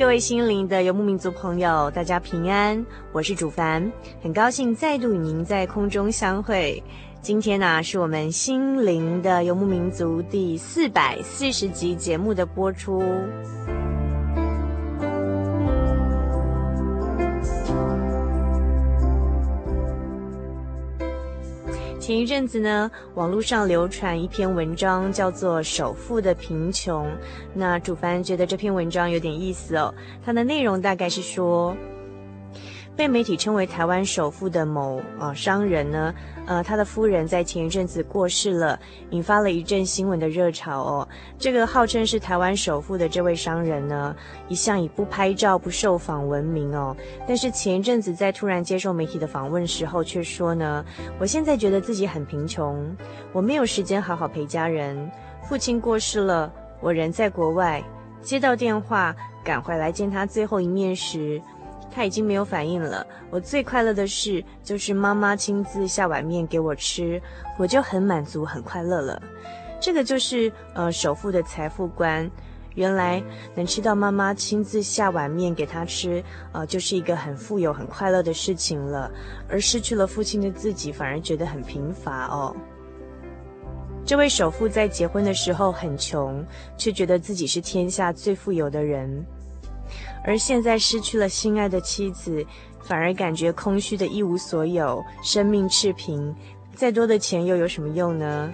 各位心灵的游牧民族朋友，大家平安，我是主凡，很高兴再度与您在空中相会。今天呢、是我们心灵的游牧民族第四百四十集节目的播出。前一阵子呢，网络上流传一篇文章，叫做《首富的贫穷》。那主凡觉得这篇文章有点意思哦。它的内容大概是说，被媒体称为台湾首富的某呃商人呢，呃，他的夫人在前一阵子过世了，引发了一阵新闻的热潮哦。这个号称是台湾首富的这位商人呢，一向以不拍照、不受访闻名哦。但是前一阵子在突然接受媒体的访问时候，却说呢，我现在觉得自己很贫穷，我没有时间好好陪家人，父亲过世了，我人在国外，接到电话赶回来见他最后一面时。他已经没有反应了。我最快乐的事就是妈妈亲自下碗面给我吃，我就很满足、很快乐了。这个就是呃首富的财富观。原来能吃到妈妈亲自下碗面给他吃，呃，就是一个很富有、很快乐的事情了。而失去了父亲的自己，反而觉得很贫乏哦。这位首富在结婚的时候很穷，却觉得自己是天下最富有的人。而现在失去了心爱的妻子，反而感觉空虚的一无所有，生命赤贫，再多的钱又有什么用呢？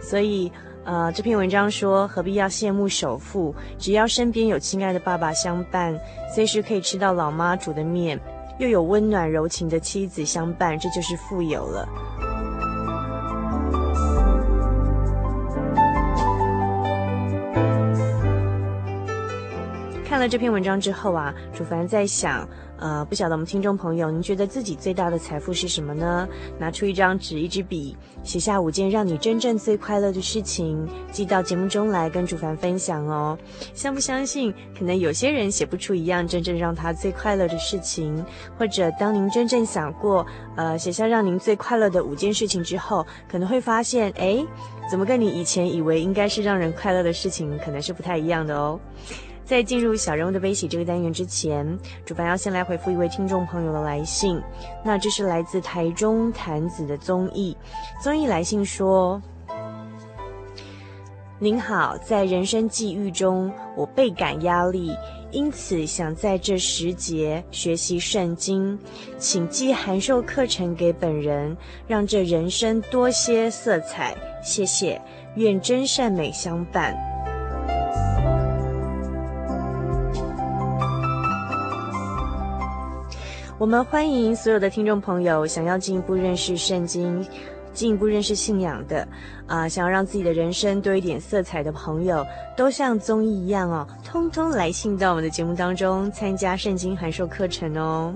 所以，呃，这篇文章说，何必要羡慕首富？只要身边有亲爱的爸爸相伴，随时可以吃到老妈煮的面，又有温暖柔情的妻子相伴，这就是富有了。这篇文章之后啊，主凡在想，呃，不晓得我们听众朋友，您觉得自己最大的财富是什么呢？拿出一张纸、一支笔，写下五件让你真正最快乐的事情，寄到节目中来跟主凡分享哦。相不相信？可能有些人写不出一样真正让他最快乐的事情，或者当您真正想过，呃，写下让您最快乐的五件事情之后，可能会发现，哎，怎么跟你以前以为应该是让人快乐的事情，可能是不太一样的哦。在进入小人物的悲喜这个单元之前，主办要先来回复一位听众朋友的来信。那这是来自台中潭子的综艺，综艺来信说：“您好，在人生际遇中，我倍感压力，因此想在这时节学习圣经，请寄函授课程给本人，让这人生多些色彩。谢谢，愿真善美相伴。”我们欢迎所有的听众朋友，想要进一步认识圣经、进一步认识信仰的，啊、想要让自己的人生多一点色彩的朋友，都像综艺一样哦，通通来信到我们的节目当中参加圣经函授课程哦。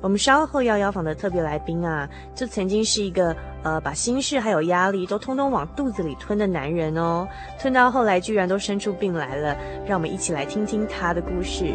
我们稍后要邀访的特别来宾啊，就曾经是一个呃，把心事还有压力都通通往肚子里吞的男人哦，吞到后来居然都生出病来了。让我们一起来听听他的故事。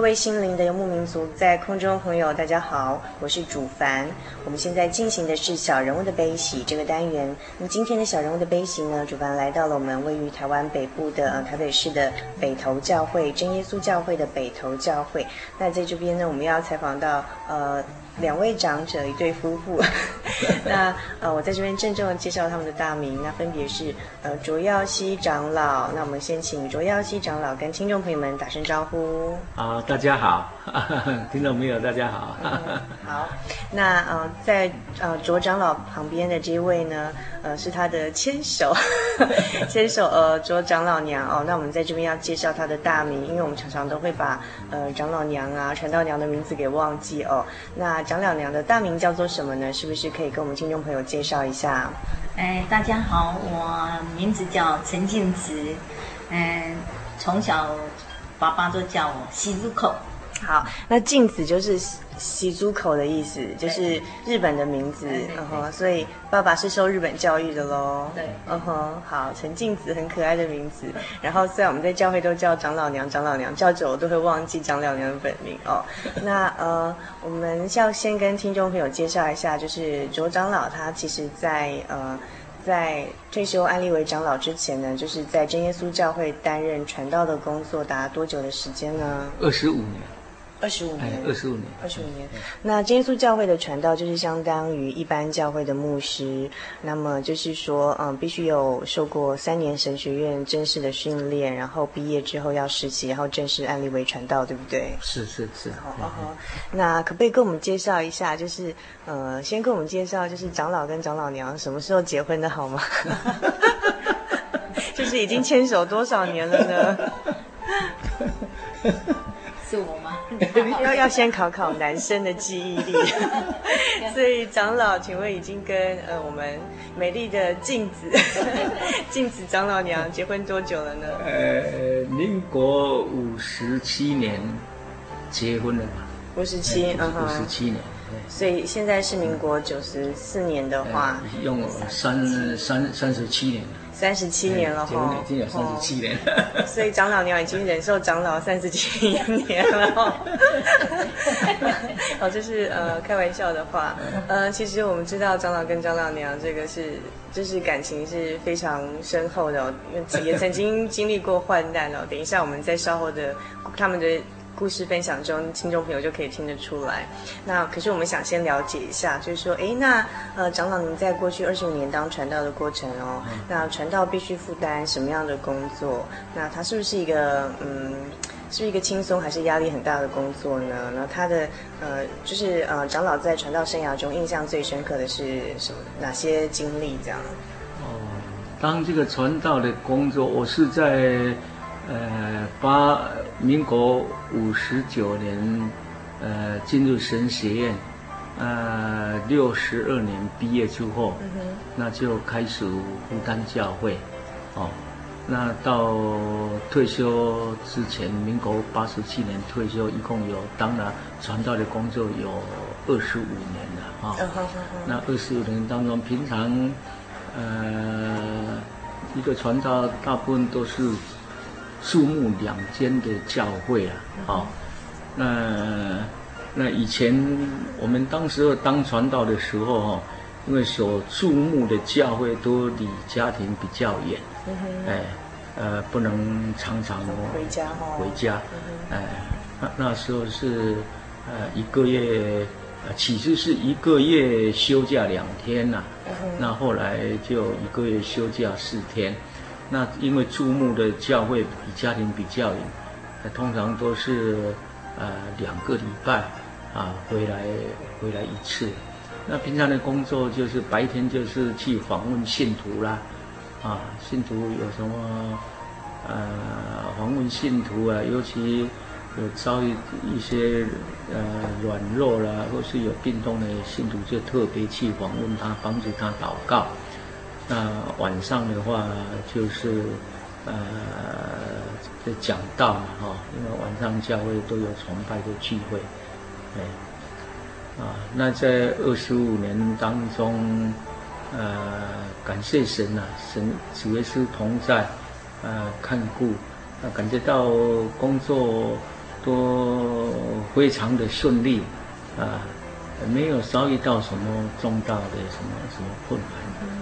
各位心灵的游牧民族，在空中朋友，大家好，我是主凡。我们现在进行的是小人物的悲喜这个单元。那么今天的小人物的悲喜呢，主凡来到了我们位于台湾北部的呃台北市的北投教会真耶稣教会的北投教会。那在这边呢，我们要采访到呃。两位长者，一对夫妇。那呃，我在这边郑重的介绍他们的大名，那分别是呃卓耀熙长老。那我们先请卓耀熙长老跟听众朋友们打声招呼。啊，大家好，听众朋友大家好。嗯、好，那呃在呃卓长老旁边的这一位呢，呃是他的牵手，牵手呃卓长老娘哦。那我们在这边要介绍他的大名，因为我们常常都会把呃长老娘啊、传道娘的名字给忘记哦。那长老娘的大名叫做什么呢？是不是可以跟我们听众朋友介绍一下？哎，大家好，我名字叫陈静慈，嗯，从小爸爸都叫我喜珠口。好，那镜子就是洗猪口的意思，就是日本的名字，嗯哼，所以爸爸是受日本教育的喽。对，嗯哼，好，陈镜子很可爱的名字。然后虽然我们在教会都叫长老娘，长老娘叫久了都会忘记长老娘的本名哦。那呃，我们要先跟听众朋友介绍一下，就是卓长老他其实在呃在退休安利为长老之前呢，就是在真耶稣教会担任传道的工作达多久的时间呢？二十五年。二十五年，二十五年，二十五年。那真耶稣教会的传道就是相当于一般教会的牧师，那么就是说，嗯，必须有受过三年神学院正式的训练，然后毕业之后要实习，然后正式案例为传道，对不对？是是是。好，好，好。那可不可以跟我们介绍一下，就是，呃，先跟我们介绍，就是长老跟长老娘什么时候结婚的好吗？就是已经牵手多少年了呢？要 要先考考男生的记忆力，所以长老，请问已经跟呃我们美丽的镜子 镜子长老娘结婚多久了呢？呃，民国五十七年结婚了吧？五十七，嗯哼，五十七年。所以现在是民国九十四年的话，用三三三十七年。三十七年了哈，已经有三十七年了，哦，所以长老娘已经忍受长老三十七年了哈。哦，这是呃开玩笑的话，呃，其实我们知道长老跟长老娘这个是，就是感情是非常深厚的，哦，也曾经经历过患难哦。等一下我们在稍后的他们的。故事分享中，听众朋友就可以听得出来。那可是我们想先了解一下，就是说，哎，那呃，长老您在过去二十五年当传道的过程哦，那传道必须负担什么样的工作？那他是不是一个嗯，是一个轻松还是压力很大的工作呢？那他的呃，就是呃，长老在传道生涯中印象最深刻的是什么？哪些经历这样？哦，当这个传道的工作，我是在。呃，八民国五十九年，呃，进入神学院，呃，六十二年毕业之后，嗯、那就开始负担教会，哦，那到退休之前，民国八十七年退休，一共有当了传道的工作有二十五年了啊。哦嗯、哼哼那二十五年当中，平常，呃，一个传道大部分都是。树木两间的教会啊，好，那那以前我们当时候当传道的时候哈，因为所注目的教会都离家庭比较远，哎，呃，不能常常回家回家，哎，那那时候是呃一个月，呃起初是一个月休假两天呐，那后来就一个月休假四天。那因为注目的教会比家庭比较远，通常都是呃两个礼拜啊回来回来一次。那平常的工作就是白天就是去访问信徒啦，啊，信徒有什么呃访问信徒啊，尤其有遭遇一些呃软弱啦，或是有病痛的信徒，就特别去访问他，帮助他祷告。那晚上的话就是呃讲道嘛，哈，因为晚上教会都有崇拜的聚会，哎。啊，那在二十五年当中，呃，感谢神呐、啊，神主耶稣同在，呃，看顾，啊，感觉到工作都非常的顺利，啊，没有遭遇到什么重大的什么什么困难。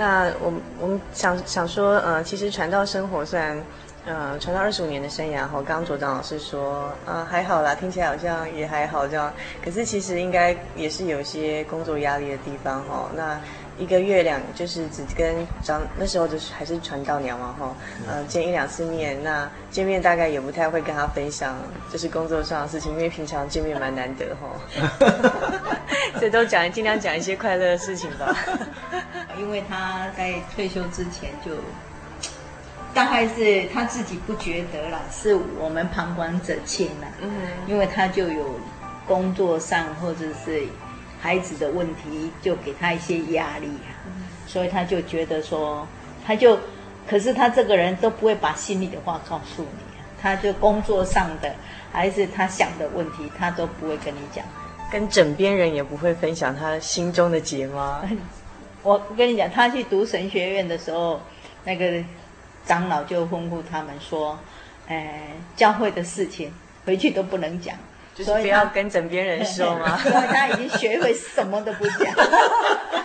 嗯，那我我们想想说，呃，其实传道生活虽然。呃，传道二十五年的生涯，哈，刚刚卓长老师说，啊，还好啦，听起来好像也还好这样。可是其实应该也是有些工作压力的地方，哈。那一个月两，就是只跟长那时候就是还是传道娘嘛，哈，呃，见一两次面，那见面大概也不太会跟他分享，就是工作上的事情，因为平常见面蛮难得，哈。所以都讲尽量讲一些快乐的事情吧。因为他在退休之前就。大概是他自己不觉得啦，是我们旁观者清了。嗯，因为他就有工作上或者是孩子的问题，就给他一些压力啊。嗯，所以他就觉得说，他就，可是他这个人都不会把心里的话告诉你，他就工作上的还是他想的问题，他都不会跟你讲。跟枕边人也不会分享他心中的结吗？我跟你讲，他去读神学院的时候，那个。长老就吩咐他们说：“哎，教会的事情回去都不能讲，就是不要跟枕边人说嘛。所以他已经学会什么都不讲，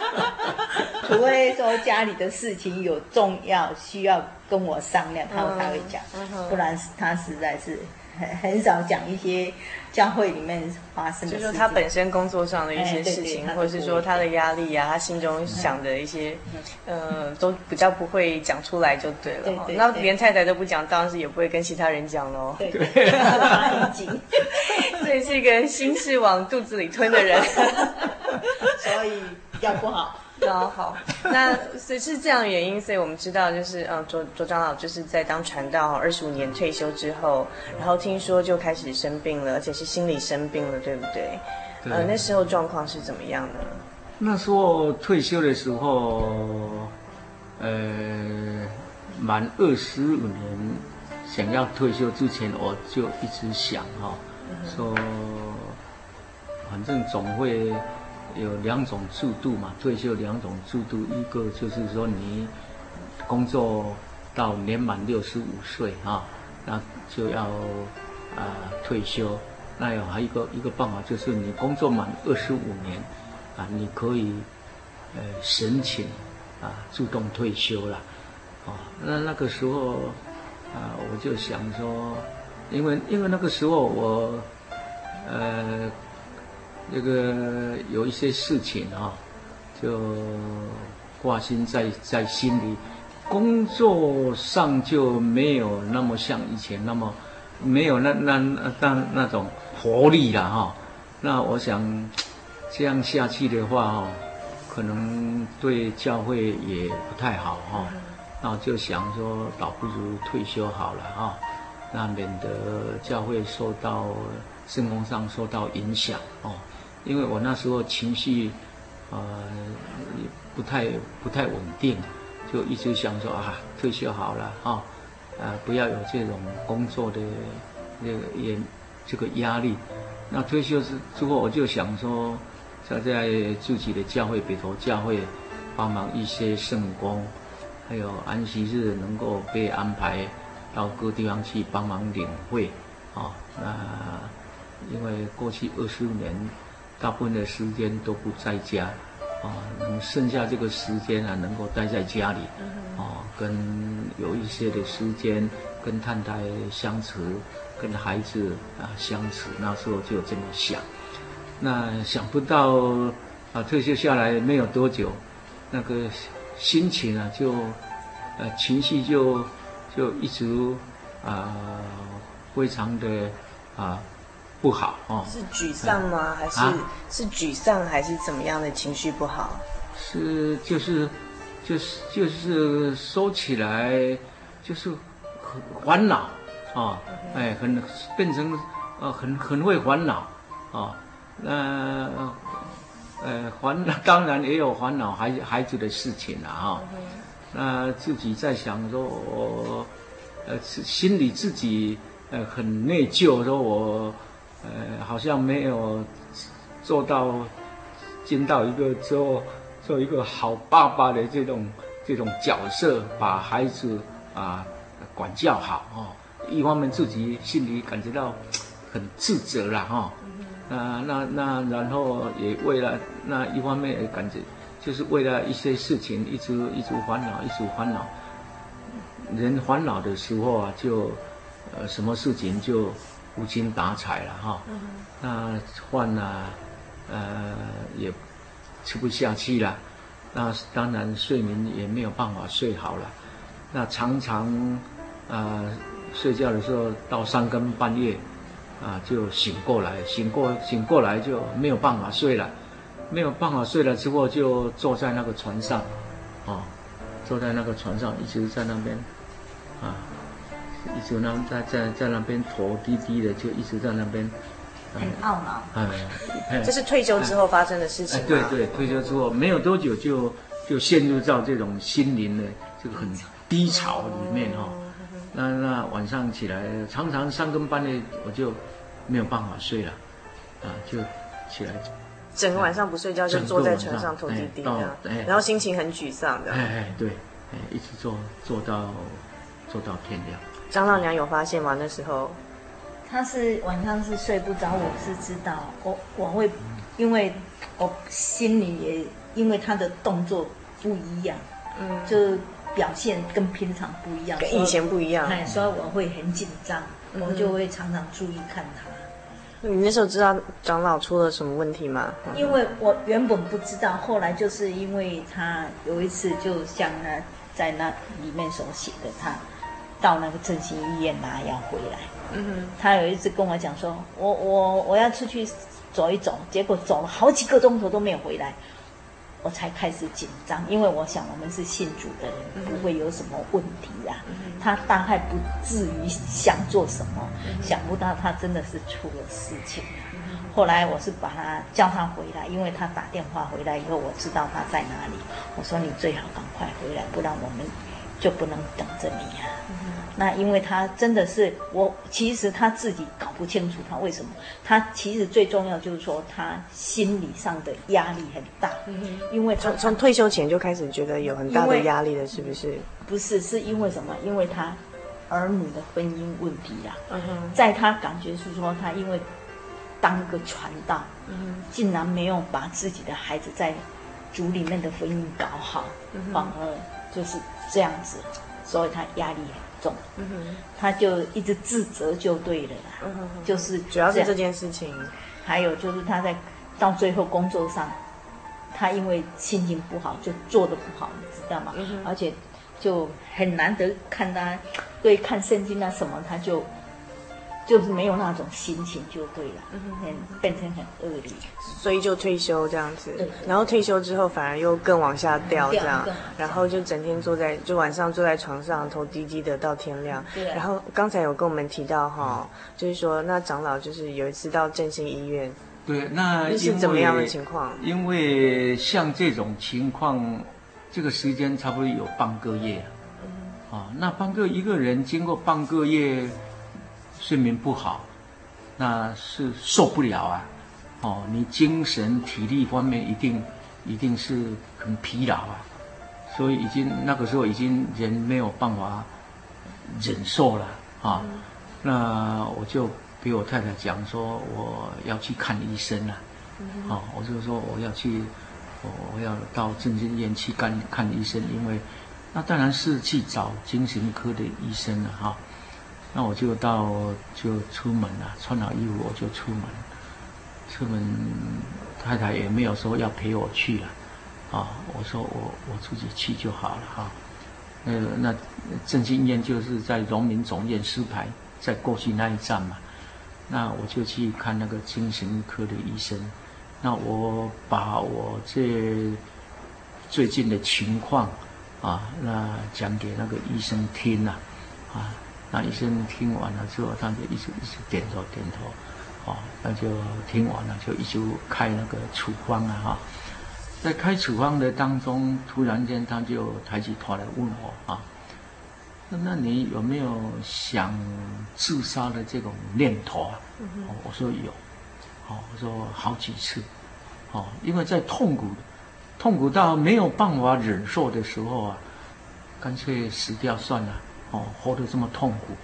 除非说家里的事情有重要需要跟我商量，他才会讲，不然他实在是。”很很少讲一些教会里面发生的事情，就是说他本身工作上的一些事情，或者是说他的压力呀、啊，他心中想的一些，呃，都比较不会讲出来就对了。对对对，那连太太都不讲，当然是也不会跟其他人讲喽。对，对，对，很紧，所以是一个心事往肚子里吞的人，所以比较不好。好 好，那所以是这样的原因，所以我们知道，就是嗯，卓卓长老就是在当传道二十五年退休之后，然后听说就开始生病了，而且是心理生病了，对不对？对。呃，那时候状况是怎么样的？那时候退休的时候，呃，满二十五年，想要退休之前，我就一直想哈、哦，说反正总会。有两种制度嘛，退休两种制度，一个就是说你工作到年满六十五岁啊，那就要啊、退休。那有还有一个一个办法，就是你工作满二十五年啊，你可以呃申请啊自动退休了。啊，那那个时候啊，我就想说，因为因为那个时候我呃。这个有一些事情啊，就挂心在在心里，工作上就没有那么像以前那么没有那那那那种活力了哈。那我想这样下去的话哈，可能对教会也不太好哈。那我就想说，倒不如退休好了哈，那免得教会受到生活上受到影响哦。因为我那时候情绪，呃，不太不太稳定，就一直想说啊，退休好了啊，啊、呃，不要有这种工作的那个也这个压力。那退休之之后，我就想说，在在自己的教会北投教会帮忙一些圣工，还有安息日能够被安排到各地方去帮忙领会啊。那因为过去二十五年。大部分的时间都不在家，啊，能剩下这个时间啊，能够待在家里，啊，跟有一些的时间跟太太相处，跟孩子啊相处，那时候就这么想。那想不到啊，退休下来没有多久，那个心情啊，就呃情绪就就一直啊非常的啊。不好哦。是沮丧吗？还是、啊、是沮丧还是怎么样的情绪不好？是就是就是就是说起来就是很烦恼啊.哎，很变成呃很很会烦恼啊。哦那呃烦当然也有烦恼孩孩子的事情了哈。那自己在想说，我呃心里自己呃很内疚，说我呃好像没有做到尽到一个做做一个好爸爸的这种这种角色，把孩子啊管教好哦。一方面自己心里感觉到很自责了哈。那那那，然后也为了那一方面也感觉，就是为了一些事情一直一直烦恼，一直烦恼。人烦恼的时候啊，就呃什么事情就无精打采了哈。那饭呢、呃也吃不下去了。那当然睡眠也没有办法睡好了。那常常啊、睡觉的时候到三更半夜。啊，就醒过来，醒过醒过来就没有办法睡了，没有办法睡了之后就坐在那个床上，啊，坐在那个床上一直在那边，啊，一直那在在在那边头低低的，就一直在那边，很懊恼。哎，哎这是退休之后发生的事情。哎，对对，退休之后没有多久就就陷入到这种心灵的这个很低潮里面哈。哦那那晚上起来，常常三更半夜我就没有办法睡了，啊，就起来，整个晚上不睡觉就坐在床上头低低的，然后心情很沮丧的。哎哎，对，哎，一直坐坐到坐到天亮。张老娘有发现吗？那时候，他是晚上是睡不着，我是知道，我我会，因为我心里也因为他的动作不一样，嗯，就。表现跟平常不一样，跟以前不一样，哎，所以我会很紧张，嗯、我就会常常注意看他。你那时候知道长老出了什么问题吗？因为我原本不知道，后来就是因为他有一次，就像那在那里面所写的，他到那个振兴医院拿药回来。嗯哼，他有一次跟我讲说，我我我要出去走一走，结果走了好几个钟头都没有回来。我才开始紧张，因为我想我们是信主的人，不会有什么问题啊。他大概不至于想做什么，想不到他真的是出了事情。后来我是把他叫他回来，因为他打电话回来以后，我知道他在哪里。我说你最好赶快回来，不然我们就不能等着你啊。那因为他真的是我，其实他自己搞不清楚他为什么。他其实最重要就是说他心理上的压力很大，嗯、因为从从退休前就开始觉得有很大的压力了，是不是？不是，是因为什么？因为他儿女的婚姻问题啦。嗯哼，在他感觉是说他因为当个传道，嗯，竟然没有把自己的孩子在主里面的婚姻搞好，嗯、反而就是这样子，所以他压力很。嗯哼，他就一直自责就对了啦，嗯哼，就是主要是这件事情，还有就是他在到最后工作上，他因为心情不好就做的不好，你知道吗？嗯哼，而且就很难得看他对看圣经啊什么，他就。就是没有那种心情就对了，嗯哼，变成很恶劣，所以就退休这样子。对，然后退休之后反而又更往下掉这样，然后就整天坐在，就晚上坐在床上，头低低的到天亮。对。然后刚才有跟我们提到哈，就是说那长老就是有一次到振兴医院。对，那是怎么样的情况？因为像这种情况，这个时间差不多有半个月。嗯。啊，那半个一个人经过半个月。睡眠不好，那是受不了啊！哦，你精神体力方面一定一定是很疲劳啊，所以已经那个时候已经人没有办法忍受了啊。那我就给我太太讲说，我要去看医生了。啊、嗯，哦，我就说我要去，我要到振兴医院去看看医生，因为那当然是去找精神科的医生了哈。那我就到就出门了，穿好衣服我就出门。出门，太太也没有说要陪我去了，啊，我说我我自己去就好了哈。那那正兴医院就是在荣民总院四排，在过去那一站嘛。那我就去看那个精神科的医生。那我把我这最近的情况啊，那讲给那个医生听了啊，啊，那医生听完了之后，他就一直一直点头点头，哦，那就听完了就一直开那个处方啊，哈，在开处方的当中，突然间他就抬起头来问我啊，那那你有没有想自杀的这种念头啊？我说有。哦，我说好几次，哦，因为在痛苦，痛苦到没有办法忍受的时候啊，干脆死掉算了，哦，活得这么痛苦。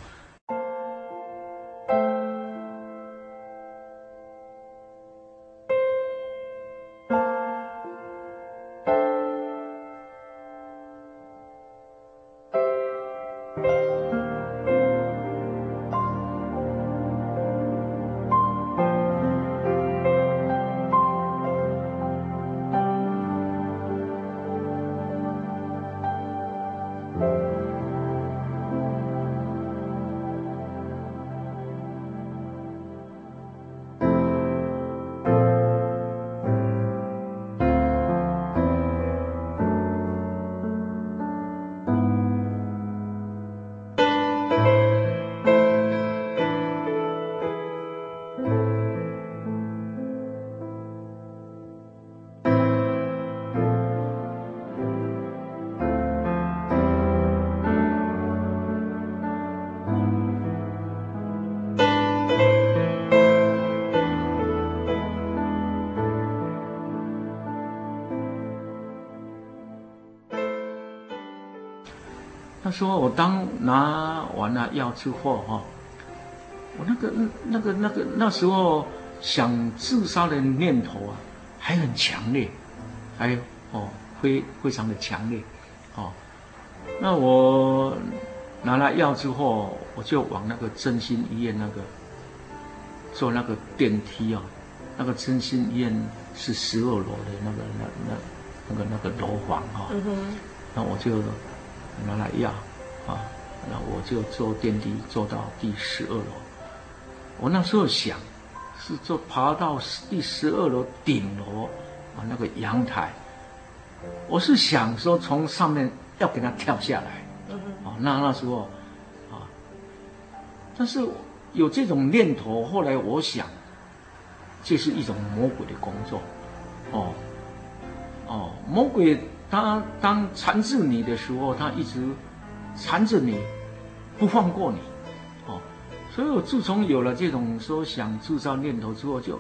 说我当拿完了药之后哈，我那个那个那个那时候想自杀的念头啊，还很强烈，还有哦，非非常的强烈，哦，那我拿了药之后，我就往那个真心医院那个坐那个电梯啊，那个真心医院是十二楼的那个那那那个那个楼房啊，嗯，那我就拿来压。啊，那我就坐电梯坐到第十二楼。我那时候想，是坐爬到第十二楼顶楼啊，那个阳台。我是想说从上面要给他跳下来。啊，那那时候啊，但是有这种念头。后来我想，这是一种魔鬼的工作。哦，哦，魔鬼他当缠住你的时候，他一直。缠着你，不放过你，哦，所以我自从有了这种说想自杀念头之后，就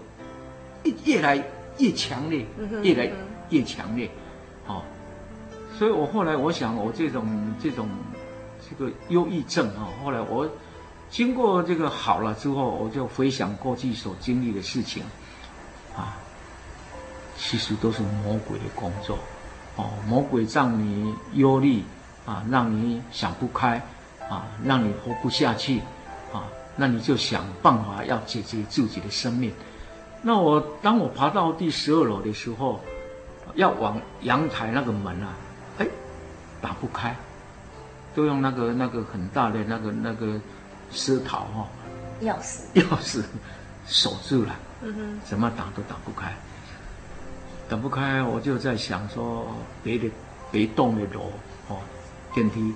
越越来越强烈，越来越强烈，哦，所以我后来我想，我这种这种这个忧郁症啊，后来我经过这个好了之后，我就回想过去所经历的事情，啊，其实都是魔鬼的工作，哦，魔鬼让你忧虑。啊，让你想不开，啊，让你活不下去，啊，那你就想办法要解决自己的生命。那我当我爬到第十二楼的时候，要往阳台那个门啊，哎，打不开，都用那个那个很大的那个那个舌头哈，钥匙钥匙 锁住了，嗯哼，怎么打都打不开，打不开，我就在想说别的别栋的楼哦。电梯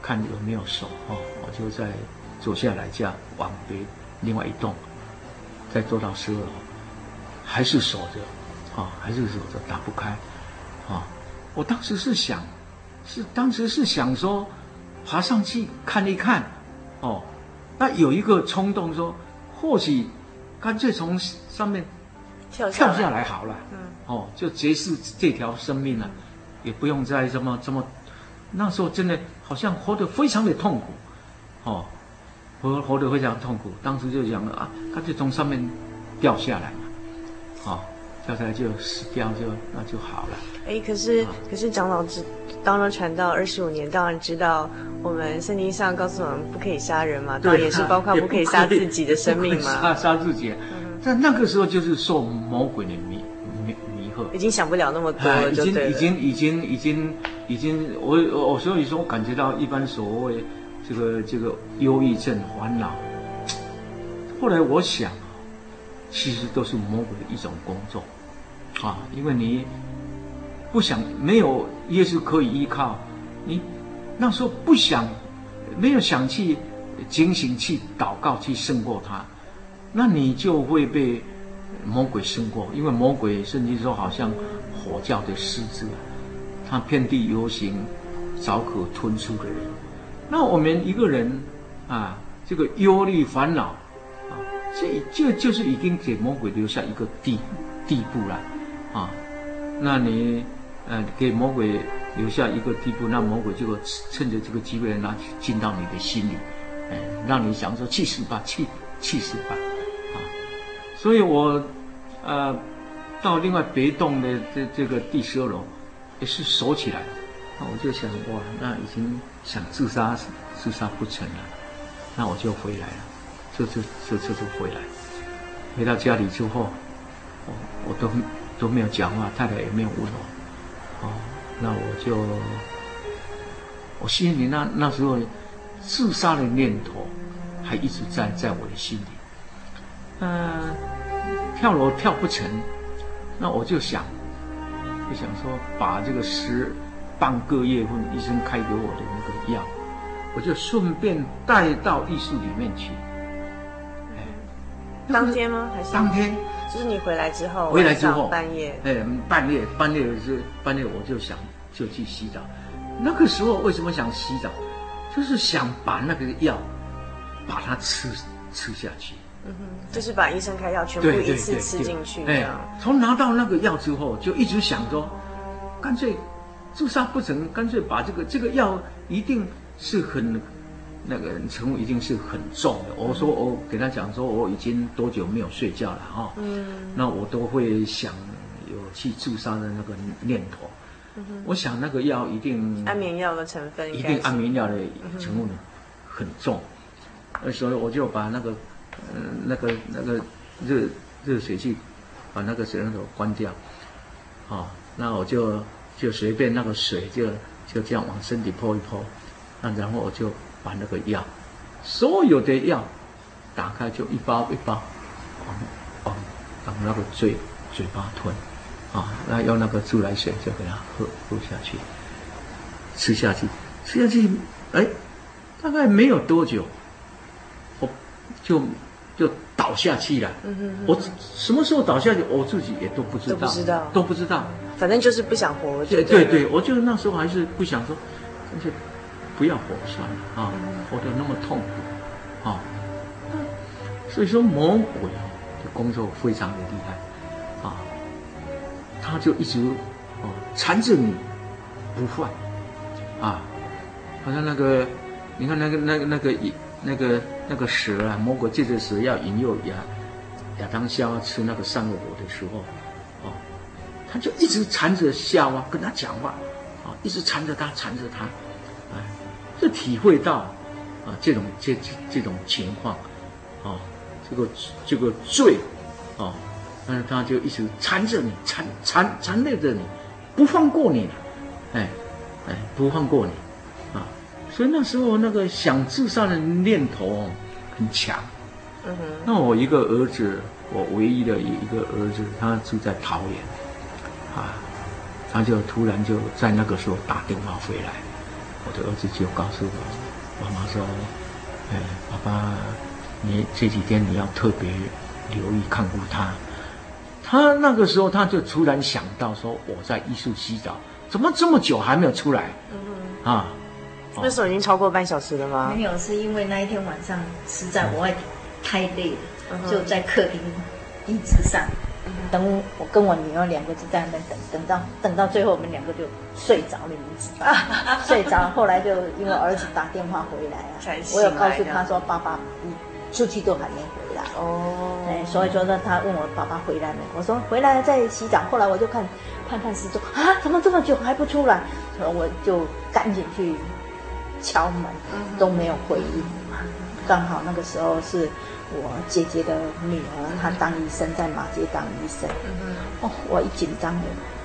看有没有锁哦，我就在走下来，这样往别另外一栋，再坐到十二楼，还是锁着，啊，还是锁着，打不开，啊，我当时是想，是当时是想说，爬上去看一看，哦，那有一个冲动说，或许干脆从上面跳跳下来好了，嗯，哦，就结束这条生命了，也不用再这么这么。那时候真的好像活得非常的痛苦，哦，活活得非常痛苦。当时就讲了啊，他就从上面掉下来嘛，哦，掉下来就死掉就那就好了。哎，可是、哦、可是长老知当了传道二十五年，当然知道我们圣经上告诉我们不可以杀人嘛，当然也是包括不可以杀自己的生命嘛，杀杀自己。在、嗯、那个时候就是受魔鬼的迷迷迷惑，已经想不了那么多了，已经已经已经已经。已经，我我所以说，我感觉到一般所谓这个这个忧郁症、烦恼，后来我想，其实都是魔鬼的一种工作，啊，因为你不想没有耶稣可以依靠，你那时候不想，没有想去警醒去祷告去胜过他，那你就会被魔鬼胜过，因为魔鬼甚至说好像火教的狮子，他遍地游行，找可吞出的人。那我们一个人啊，这个忧虑烦恼啊。这就就是已经给魔鬼留下一个地地步了，啊，那你呃给魔鬼留下一个地步，那魔鬼就会趁着这个机会拿进到你的心里，哎，让你想说去死吧，去去死吧，所以我呃到另外别栋的这这个第十二楼也是锁起来，那我就想哇，那已经想自杀自杀不成了，那我就回来了。这次这次就回来，回到家里之后，哦，我都都没有讲话，太太也没有问我，哦，那我就，我心里那那时候自杀的念头还一直在在我的心里，嗯、跳楼跳不成，那我就想，就想说把这个十半个月份医生开给我的那个药，我就顺便带到艺术里面去。当天吗？还是当天？就是你回来之后，回来之后半夜，哎，半夜半夜是半夜，我就想就去洗澡。那个时候为什么想洗澡？就是想把那个药把它吃吃下去。嗯哼，就是把医生开药全部一次吃进去。哎，从拿到那个药之后，就一直想着，干脆自杀不成，干脆把这个这个药一定是很。那个成分一定是很重的。我说我给他讲说，我已经多久没有睡觉了哈？嗯，那我都会想有去自杀的那个念头。我想那个药一定安眠药的成分一定安眠药的成分很重。那所以我就把那个嗯那个那个热热水器把那个水龙头关掉。啊，那我就就随便那个水就就这样往身体泼一泼，那然后我就。把那个药，所有的药打开就一包一包，往往往那个嘴嘴巴吞，啊，那用那个自来水就给它喝喝下去，吃下去，吃下去，哎，大概没有多久，我就就倒下去了。嗯哼，我什么时候倒下去，我自己也都不知道，都不知道，都不知道。反正就是不想活。对对对，我就那时候还是不想说，而且。不要活算了啊！活得那么痛苦啊！所以说魔鬼的工作非常的厉害啊！他就一直哦缠着你不放啊！好像那个你看那个那个那个那个那个那个蛇啊，魔鬼借着蛇要引诱亚亚当夏娃吃那个善恶果的时候哦，他就一直缠着夏娃跟他讲话啊，一直缠着他缠着他。啊就体会到，啊，这种这这这种情况，啊，这个这个罪，啊，但是他就一直缠着你，缠缠缠累着你，不放过你了，哎，哎，不放过你，所以那时候那个想自杀的念头很强。嗯哼。那我一个儿子，我唯一的一个儿子，他住在桃园，啊，他就突然就在那个时候打电话回来。我的儿子就告诉我，妈妈说：“哎，爸爸，你这几天你要特别留意看顾他。”他那个时候他就突然想到说：“我在艺术洗澡，怎么这么久还没有出来？”嗯哼啊，那时候已经超过半小时了吗？没有，是因为那一天晚上实在我也太累了，嗯、就在客厅椅子上。等我跟我女儿两个就在那边等，等到等到最后，我们两个就睡着了，你知道吗？睡着，后来就因为儿子打电话回来啊，我有告诉他说：“爸爸，你出去都还没回来。”哦，哎，所以说呢，他问我爸爸回来没？我说回来了，在洗澡。后来我就看，看看四周啊，怎么这么久还不出来？所以我就赶紧去敲门，都没有回应。刚好那个时候是。我姐姐的女儿，她当医生，在马街当医生。哦，我一紧张，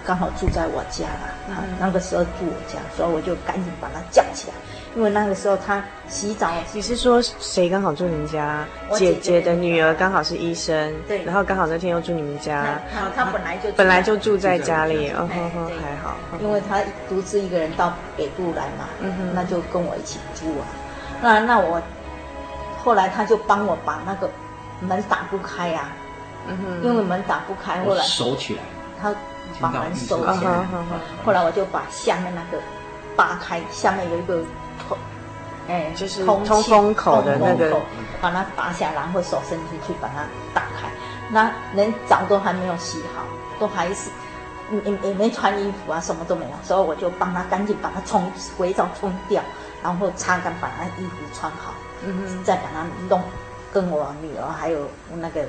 刚好住在我家了。那个时候住我家，所以我就赶紧把她叫起来。因为那个时候他洗澡。你是说谁刚好住你们家？姐姐的女儿刚好是医生，对，然后刚好那天又住你们家。他他本来就本来就住在家里，哦吼吼，还好。因为他独自一个人到北部来嘛，嗯哼，那就跟我一起住啊。那那我后来他就帮我把那个门打不开呀，嗯哼，因为门打不开，后来收起来，他把门收起来，后来我就把下面那个扒开，下面有一个通，哎，就是通通风口的那个，把它拔下来，然后手伸进去把它打开，那连澡都还没有洗好，都还是。也也没穿衣服啊，什么都没有，所以我就帮他赶紧把它冲肥皂冲掉，然后擦干，把他衣服穿好，嗯哼，再把它弄，跟我女儿还有那个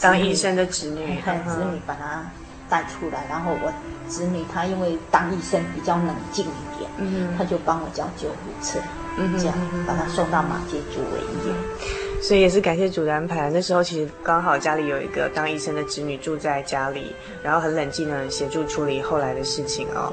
当医生的侄女，子女把他带出来，然后我侄女她因为当医生比较冷静一点，嗯哼，她就帮我叫救护车，嗯哼，这样把他送到马街主为医院。所以也是感谢主的安排。那时候其实刚好家里有一个当医生的侄女住在家里，然后很冷静的协助处理后来的事情哦。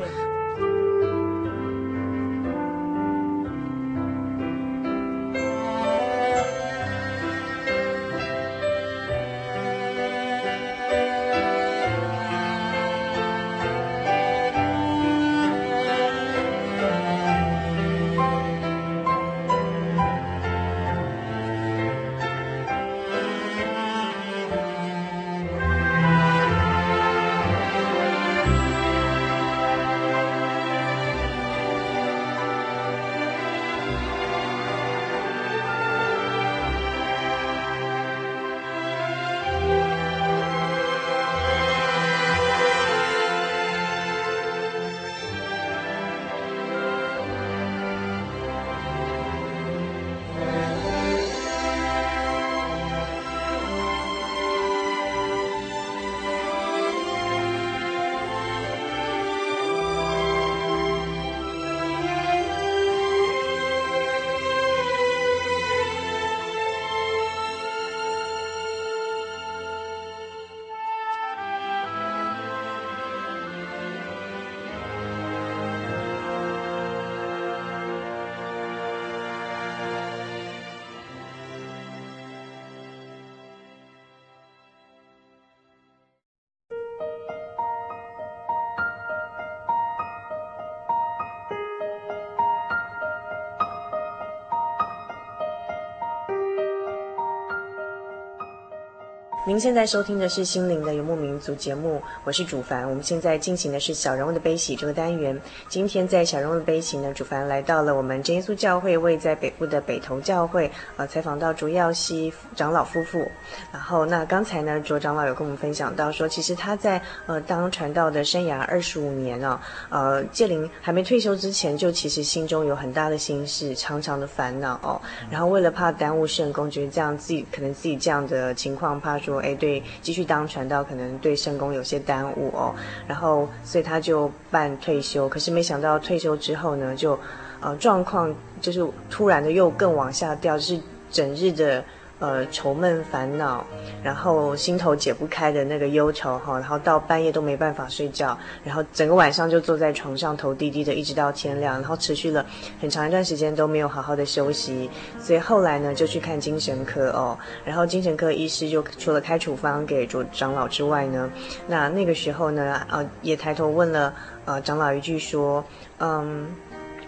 您现在收听的是《心灵的游牧民族》节目，我是主凡。我们现在进行的是《小人物的悲喜》这个单元。今天在《小人物的悲喜》呢，主凡来到了我们真耶稣教会位在北部的北投教会，呃，采访到卓耀熙长老夫妇。然后，那刚才呢，卓长老有跟我们分享到说，其实他在呃当传道的生涯二十五年啊，呃，戒灵还没退休之前，就其实心中有很大的心事，常常的烦恼哦。然后为了怕耽误圣工，觉得这样自己可能自己这样的情况，怕说。说哎，对，继续当传道可能对圣公有些耽误哦，然后所以他就办退休，可是没想到退休之后呢，就呃状况就是突然的又更往下掉，就是整日的。呃，愁闷烦恼，然后心头解不开的那个忧愁哈，然后到半夜都没办法睡觉，然后整个晚上就坐在床上头低低的，一直到天亮，然后持续了很长一段时间都没有好好的休息，所以后来呢就去看精神科哦，然后精神科医师就除了开处方给卓长老之外呢，那那个时候呢，呃，也抬头问了呃长老一句说，嗯。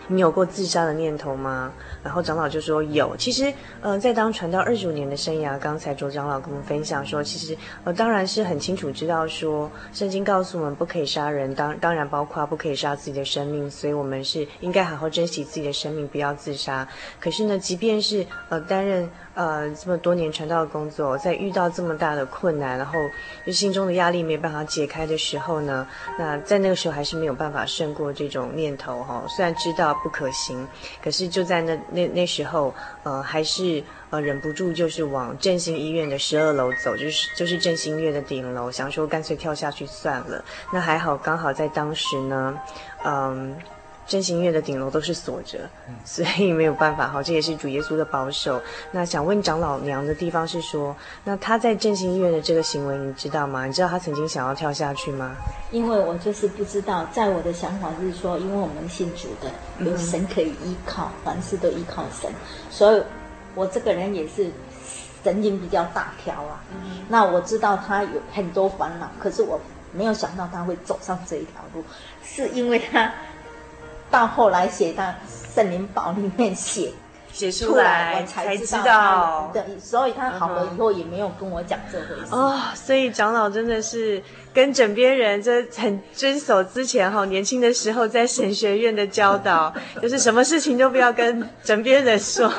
你有过自杀的念头吗？然后长老就说有。其实，呃，在当传道二十五年的生涯，刚才卓长老跟我们分享说，其实，呃，当然是很清楚知道说，圣经告诉我们不可以杀人，当当然包括不可以杀自己的生命，所以我们是应该好好珍惜自己的生命，不要自杀。可是呢，即便是呃担任。呃，这么多年传道的工作，在遇到这么大的困难，然后就心中的压力没办法解开的时候呢，那在那个时候还是没有办法胜过这种念头哈。虽然知道不可行，可是就在那那那时候，呃，还是呃忍不住就是往振兴医院的十二楼走，就是就是振兴医院的顶楼，想说干脆跳下去算了。那还好，刚好在当时呢，嗯。振兴医院的顶楼都是锁着，所以没有办法哈。这也是主耶稣的保守。那想问长老娘的地方是说，那他在振兴医院的这个行为，你知道吗？你知道他曾经想要跳下去吗？因为我就是不知道，在我的想法是说，因为我们信主的有神可以依靠，凡事都依靠神，所以我这个人也是神经比较大条啊。那我知道他有很多烦恼，可是我没有想到他会走上这一条路，是因为他。到后来写到圣灵宝里面写写出来，我才知道。对，所以他好了以后也没有跟我讲这回事。哦，所以长老真的是。跟枕边人这很遵守之前哈年轻的时候在神学院的教导，就是什么事情都不要跟枕边人说，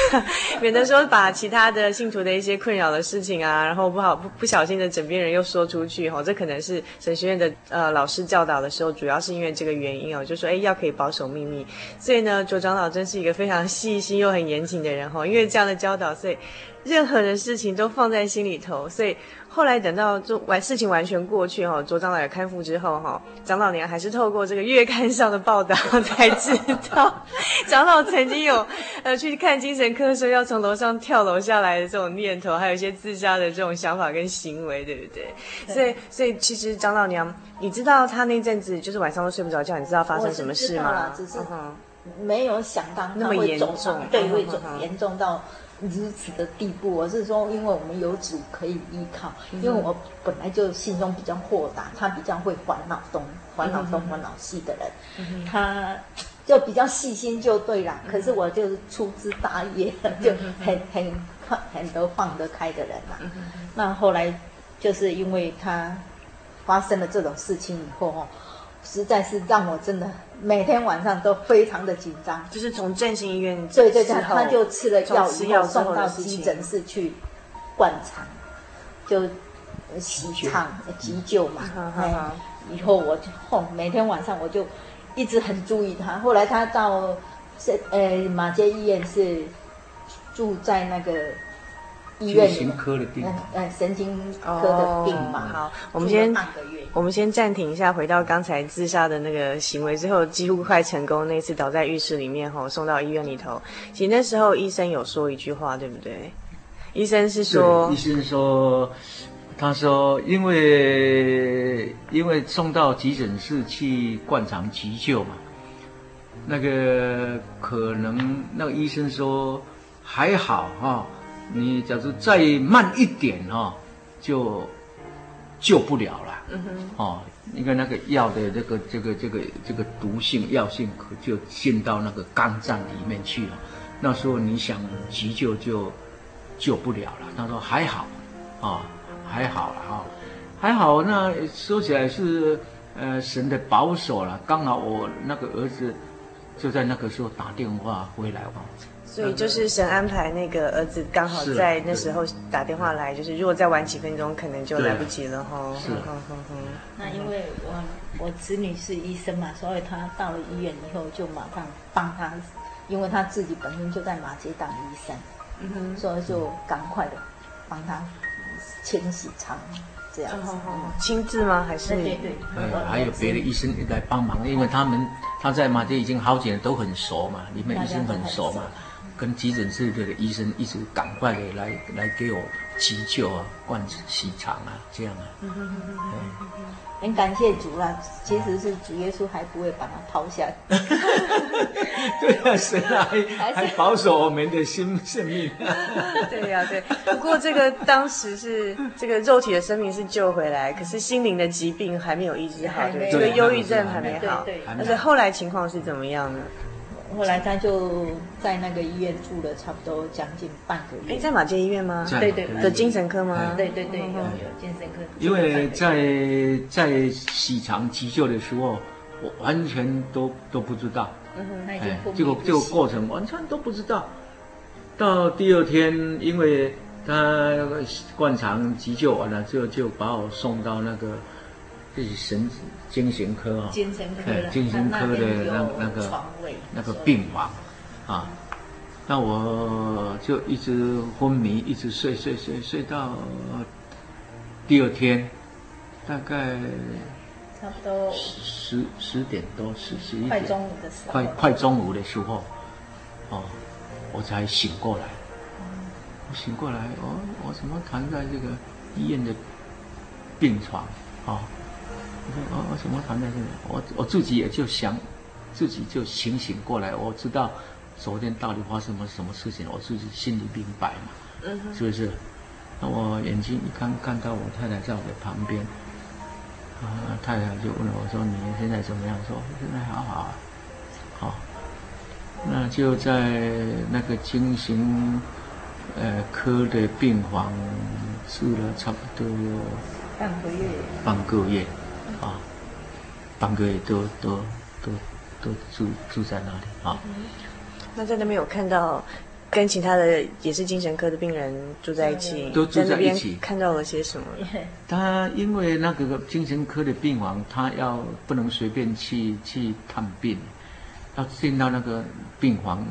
免得说把其他的信徒的一些困扰的事情啊，然后不好不不小心的枕边人又说出去哈，这可能是神学院的呃老师教导的时候，主要是因为这个原因哦，就说哎要可以保守秘密，所以呢，卓长老真是一个非常细心又很严谨的人哈，因为这样的教导，所以任何的事情都放在心里头，所以。后来等到就完事情完全过去哈，卓长老也康复之后哈，长老娘还是透过这个月刊上的报道才知道，长老曾经有呃去看精神科说要从楼上跳楼下来的这种念头，还有一些自杀的这种想法跟行为，对不对？对，所以所以其实长老娘，你知道他那阵子就是晚上都睡不着觉，你知道发生什么事吗？只是没有想到那么严重，对，会重严重到。如此的地步，我是说，因为我们有主可以依靠，因为我本来就心中比较豁达，他比较会烦恼东、烦恼东、烦恼西的人，他就比较细心就对了。可是我就是粗枝大叶，就很很很都放得开的人嘛。那后来就是因为他发生了这种事情以后，实在是让我真的。每天晚上都非常的紧张，就是从振兴医院，对对对，他就吃了药以后送到急诊室去灌肠，就洗肠急救嘛。哎，以后我就后每天晚上我就一直很注意他。后来他到是呃马街医院是住在那个。医院里科的病，嗯，神经科的病嘛。好，我们先我们先暂停一下，回到刚才自杀的那个行为之后，几乎快成功那次倒在浴室里面吼，送到医院里头。其实那时候医生有说一句话，对不对？医生是说，医生说，他说因为因为送到急诊室去灌肠急救嘛，那个可能那个医生说还好哈。你假如再慢一点哦，就救不了了。嗯哼。哦，因为那个药的这个这个这个这个毒性药性可就进到那个肝脏里面去了。那时候你想急救就救不了了。他说还好，啊、哦，还好了哈、哦，还好。那说起来是呃神的保守了。刚好我那个儿子就在那个时候打电话回来嘛。所以就是神安排那个儿子刚好在那时候打电话来，就是如果再晚几分钟，可能就来不及了哈。是。那因为我我子女是医生嘛，所以他到了医院以后就马上帮他，因为他自己本身就在马街当医生，嗯哼，所以就赶快的帮他清洗肠，这样子。亲自吗？还是？对对对。还有别的医生来帮忙，因为他们他在马街已经好几年都很熟嘛，里面医生很熟嘛。跟急诊室的医生一直赶快的来来给我急救啊，灌洗肠啊，这样啊。很感谢主啦，其实是主耶稣还不会把他抛下。对啊，神啊，还还保守我们的心生命。对呀、啊，对。不过这个当时是这个肉体的生命是救回来，可是心灵的疾病还没有医治好，对，这个忧郁症还没好。对，而且后来情况是怎么样呢？后来他就在那个医院住了差不多将近半个月。哎，在马街医院吗？对对，的精神科吗？对对对，有有精神科。因为在在洗肠急救的时候，我完全都都不知道。嗯哼，哎，这个这个过程完全都不知道。到第二天，因为他灌肠急救完了之后，就把我送到那个。这是神精神科哦，精神科的，精神科的那那个那个病房，啊，那我就一直昏迷，一直睡睡睡睡到第二天，大概差不多。十十点多，十十一点，快中午的时候，快快中午的时候，哦，我才醒过来。我醒过来，我我怎么躺在这个医院的病床？啊、哦，我说我我怎么躺在这里？我我自己也就想，自己就醒醒过来。我知道昨天到底发生了什么事情，我自己心里明白嘛，嗯，是不是？那我眼睛一看，看到我太太在我的旁边，啊，太太就问了我说：“你现在怎么样？”说：“现在好好啊。”好，那就在那个精神。呃，科的病房住了差不多半个月，半个月，啊，半个月都都都都住住在那里啊。那在那边有看到跟其他的也是精神科的病人住在一起，都住在一起，看到了些什么？他因为那个精神科的病房，他要不能随便去去探病。要进到那个病房，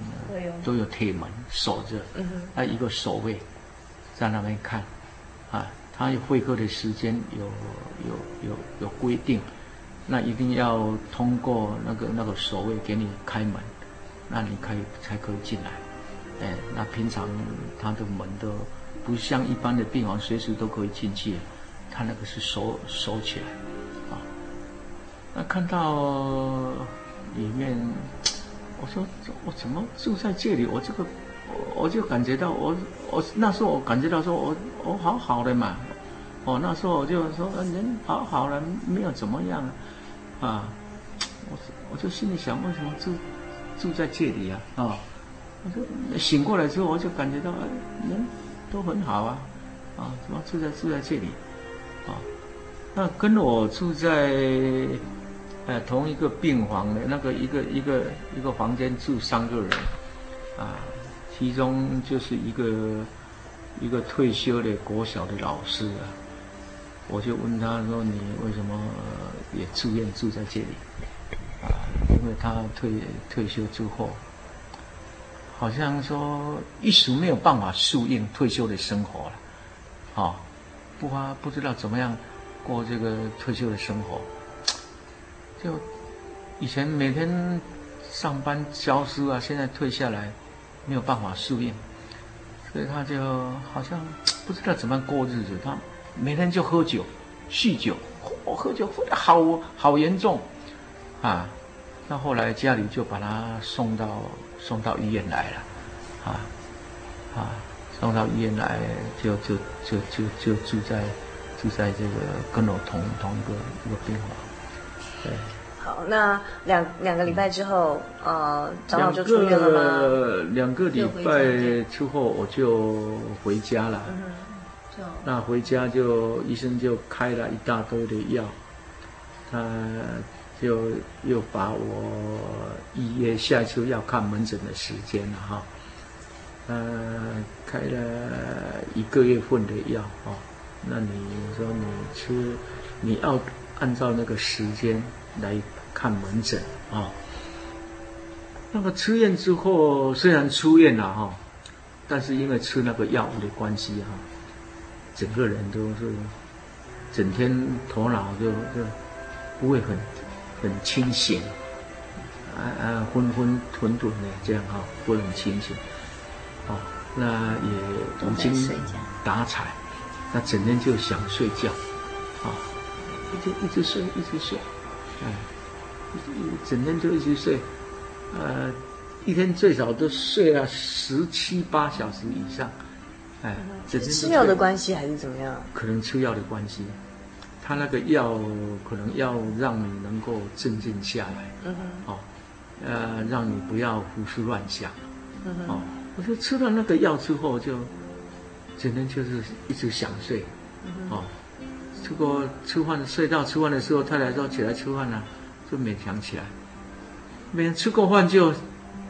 都有铁门锁着，他一个守卫在那边看，啊，他有会客的时间有有有有规定，那一定要通过那个那个守卫给你开门，那你可以才可以进来，哎，那平常他的门都不像一般的病房随时都可以进去，他那个是锁锁起来，啊，那看到。里面，我说我怎么住在这里？我这个，我我就感觉到我我那时候我感觉到说我我好好的嘛，哦那时候我就说人好好的没有怎么样，啊，啊我我就心里想为什么住住在这里啊？啊，我就醒过来之后我就感觉到人都很好啊，啊怎么住在住在这里？啊，那跟我住在。呃，同一个病房的那个一个一个一个房间住三个人，啊，其中就是一个一个退休的国小的老师啊，我就问他说：“你为什么也住院住在这里？”啊，因为他退退休之后，好像说一时没有办法适应退休的生活了，啊，不啊不知道怎么样过这个退休的生活。就以前每天上班教书啊，现在退下来没有办法适应，所以他就好像不知道怎么过日子。他每天就喝酒、酗酒，我喝酒喝得好好严重啊！那后来家里就把他送到送到医院来了，啊啊，送到医院来就就就就就住在住在这个跟我同同一个一个病房。对，好，那两两个礼拜之后，呃，长老就出院了吗？两个礼拜之后我就回家了。那回家就医生就开了一大堆的药，他就又把我预约下一次要看门诊的时间了哈。呃，开了一个月份的药哦，那你说你吃，你要。按照那个时间来看门诊啊。那个出院之后，虽然出院了哈，但是因为吃那个药物的关系哈，整个人都是整天头脑就就不会很很清醒，啊啊昏昏沌沌的这样哈，不会很清醒。哦，那也无精打采，那整天就想睡觉，啊。一直一直睡，一直睡，哎，整天就一直睡，呃，一天最少都睡了十七八小时以上，哎，整天吃药的关系还是怎么样？可能吃药的关系，他那个药可能要让你能够镇静下来，嗯哼，哦，呃，让你不要胡思乱想，嗯哼，哦，我就吃了那个药之后，就整天就是一直想睡，嗯，哦。如果吃饭睡到吃饭的时候，太太说起来吃饭了，就勉强起来。没吃过饭就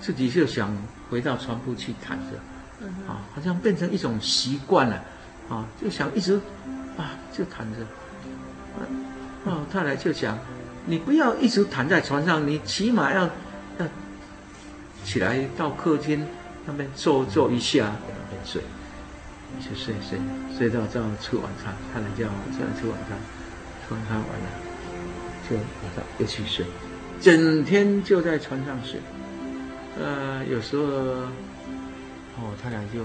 自己就想回到床铺去躺着，啊，好像变成一种习惯了，啊，就想一直啊就躺着。哦，太太就想，你不要一直躺在床上，你起码要要起来到客厅那边坐坐一下，在那边睡。就睡睡睡到这样吃晚餐，他来叫我出来吃晚餐，吃晚餐完了，就晚上又去睡，整天就在床上睡。呃，有时候哦，他俩就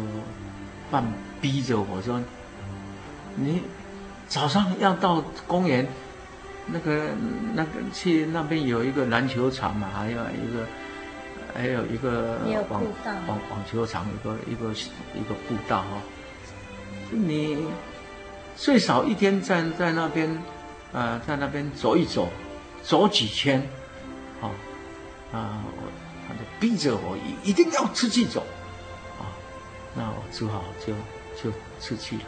半逼着我说：“你早上要到公园，那个那个去那边有一个篮球场嘛，还有一个还有一个网网网球场，一个一个一个步道哈、哦。你最少一天在在那边在那边走一走，走几圈，啊、哦、啊。”他就逼着我一一定要出去走，啊，那我只好就就出去了。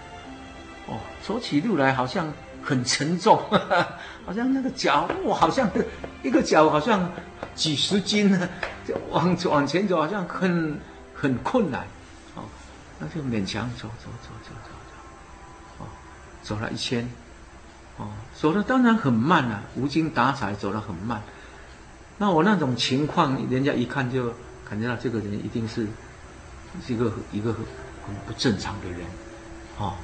哦，走起路来好像很沉重，呵 呵好像那个脚，我好像一个脚好像几十斤呢，就往往前走好像很很困难，哦，那就勉强走走走走走走，哦，走了一圈，哦，走的当然很慢了，无精打采，走的很慢。那我那种情况，人家一看就感觉到这个人一定是一个一个很不正常的人，啊、哦。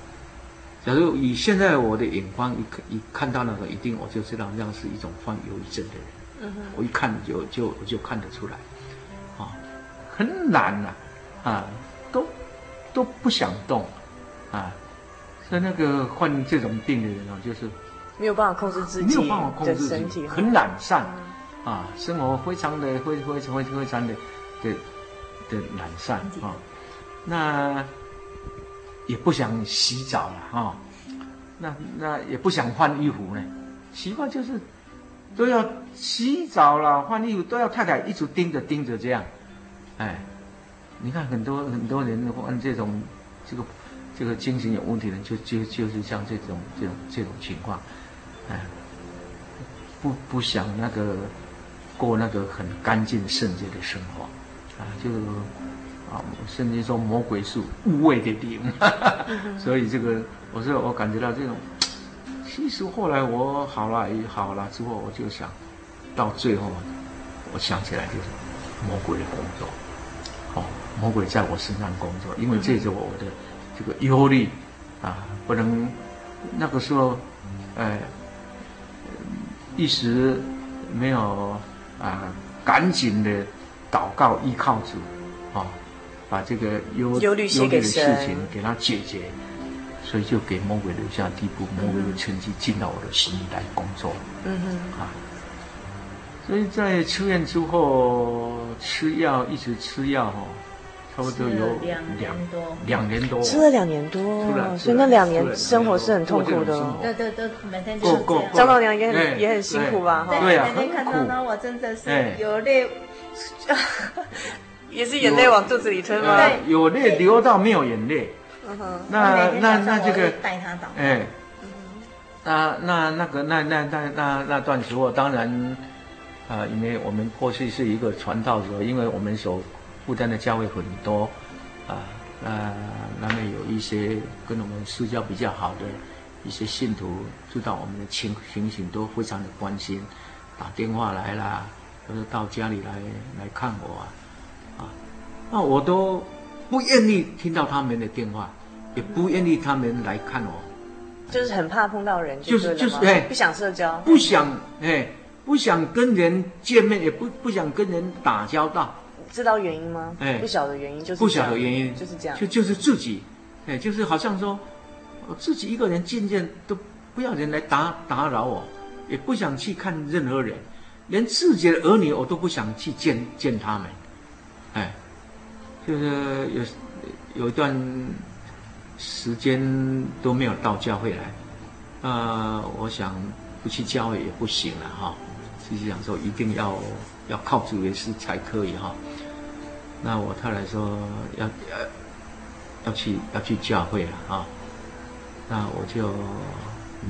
假如以现在我的眼光一看一看到那个，一定我就知道那是一种患忧郁症的人。嗯哼。我一看就就我就看得出来，啊、哦，很懒呐、啊，啊，都都不想动，啊，所以那个患这种病的人啊，就是没有办法控制自己，没有办法控制自己，很懒散。啊，生活非常的、非非非非常的的的懒散啊，那也不想洗澡了哈、啊，那那也不想换衣服呢，习惯就是都要洗澡了、换衣服都要太太一直盯着盯着这样，哎，你看很多很多人患这种这个这个精神有问题的人就就就是像这种这种这种情况，哎，不不想那个。过那个很干净圣洁的生活，啊，就啊，甚至说魔鬼是无畏的灵，所以这个我说我感觉到这种，其实后来我好了也好了之后，我就想到最后，我想起来就是魔鬼的工作，哦，魔鬼在我身上工作，因为这是我的这个忧虑啊，不能那个时候，呃，一时没有。啊，赶紧的祷告依靠主，啊，把这个忧忧虑的事情给他解决，所以就给魔鬼留下地步，魔鬼就趁机进到我的心里来工作。嗯哼，啊，所以在出院之后吃药，一直吃药哈，差不多有两两多。两年多，吃了两年多，所以那两年生活是很痛苦的。对对对，每天就是这样。张老娘也很也很辛苦吧？对啊，每天看到呢，我真的是有泪，也是眼泪往肚子里吞吗？对，有泪流到没有眼泪。嗯哼，那那那这个带他倒。哎，那那那个那那那那那段时候，当然啊，因为我们过去是一个传道者，因为我们所。负担的教会很多，啊，那那边有一些跟我们私交比较好的一些信徒，知道我们的情情形都非常的关心，打电话来啦，或者到家里来来看我啊，啊，那我都不愿意听到他们的电话，也不愿意他们来看我，就是很怕碰到人就，就是就是哎，不想社交，不想哎，不想跟人见面，也不不想跟人打交道。知道原因吗？哎，不晓得原因就是不晓得原因就是这样，就就是自己，哎，就是好像说，我自己一个人渐渐都不要人来打打扰我，也不想去看任何人，连自己的儿女我都不想去见见他们，哎，就是有有一段时间都没有到教会来，啊、我想不去教会也不行了哈，自己想说一定要要靠主耶稣才可以哈。那我太太说要要要去要去教会了啊，那我就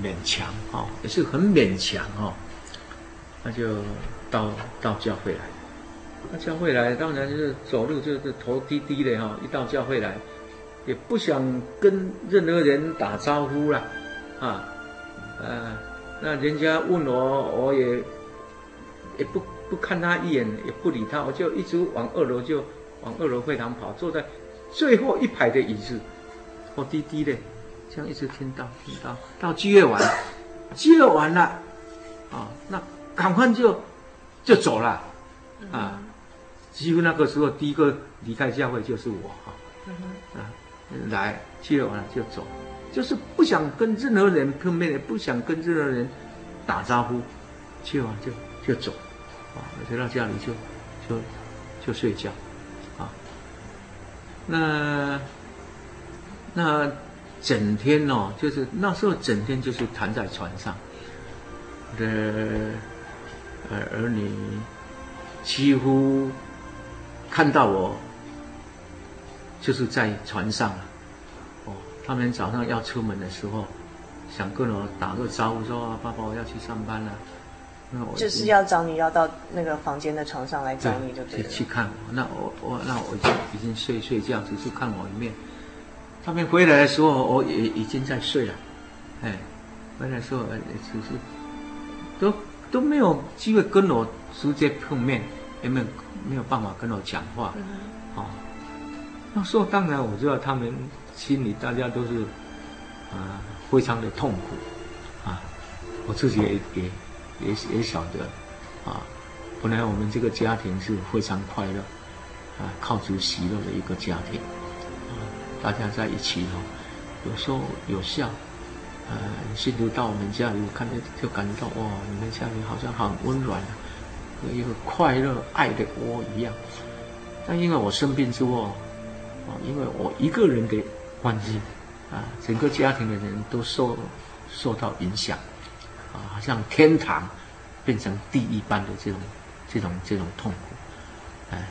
勉强啊，也是很勉强啊，那就到到教会来。那教会来当然就是走路就是头低低的哈，一到教会来也不想跟任何人打招呼了啊，呃，那人家问我我也也不不看他一眼，也不理他，我就一直往二楼就。往二楼会堂跑，坐在最后一排的椅子，头低低的，这样一直听到听到到聚会完，聚会完了，啊，那赶快就就走了，啊，几乎那个时候第一个离开教会就是我。哈，啊，来去了完了就走，就是不想跟任何人碰面，也不想跟任何人打招呼，去完就就走，啊，回到家里就就就睡觉，啊，那那。整天哦，就是那时候整天就是躺在床上，我的呃而你几乎看到我就是在船上了，哦，他们早上要出门的时候，想跟我打个招呼说，爸爸我要去上班了，那我就是要找你要到那个房间的床上来找你就对，就去去看我，那我我那我就已经睡睡觉，只是看我一面。他们回来的时候，我也已经在睡了，哎，回来的时候，哎，只是都都没有机会跟我直接碰面，也没有没有办法跟我讲话，嗯、哦，那时候当然我知道他们心里大家都是啊、呃、非常的痛苦，啊，我自己也也也也晓得，啊，本来我们这个家庭是非常快乐，啊，靠主喜乐的一个家庭。大家在一起哦，有说有笑，呃，信徒到我们家里，看见就感觉到哇，你们家里好像很温暖，和一个快乐爱的窝一样。但因为我生病之后，啊，因为我一个人的关系，啊，整个家庭的人都受受到影响，啊，好像天堂变成地狱般的这种这种这种痛苦，哎。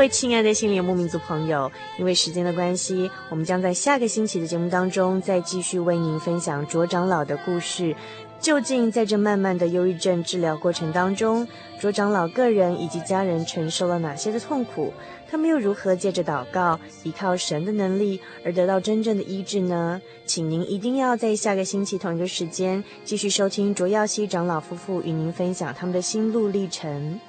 位亲爱的心灵牧民族朋友，因为时间的关系，我们将在下个星期的节目当中再继续为您分享卓长老的故事。究竟在这漫漫的忧郁症治疗过程当中，卓长老个人以及家人承受了哪些的痛苦？他们又如何借着祷告，依靠神的能力而得到真正的医治呢？请您一定要在下个星期同一个时间继续收听卓耀西长老夫妇与您分享他们的心路历程。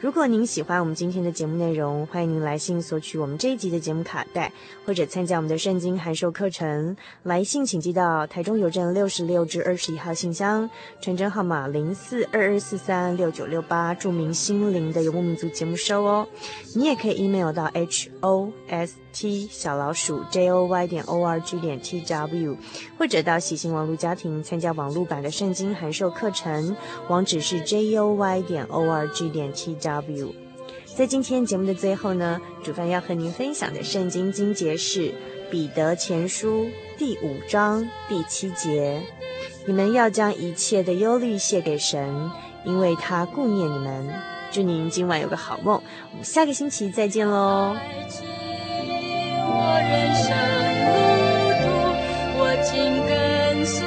如果您喜欢我们今天的节目内容，欢迎您来信索取我们这一集的节目卡带，或者参加我们的圣经函授课程。来信请寄到台中邮政六十六至二十一号信箱，传真号码零四二二四三六九六八，注明“心灵的游牧民族”节目收哦。你也可以 email 到 h o s t 小老鼠 j o y 点 o r g 点 t w，或者到喜信网络家庭参加网络版的圣经函授课程，网址是 j o y 点 o r g 点 t w。W，在今天节目的最后呢，主办要和您分享的圣经经节是《彼得前书》第五章第七节：“你们要将一切的忧虑卸给神，因为他顾念你们。”祝您今晚有个好梦，我们下个星期再见喽。我紧跟随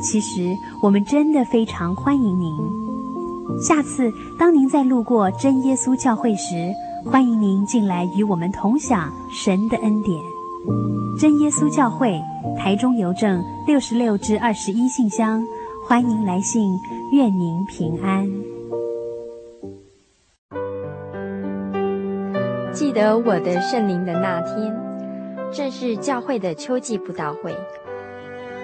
其实我们真的非常欢迎您。下次当您再路过真耶稣教会时，欢迎您进来与我们同享神的恩典。真耶稣教会，台中邮政六十六至二十一信箱，欢迎来信，愿您平安。记得我的圣灵的那天，正是教会的秋季布道会，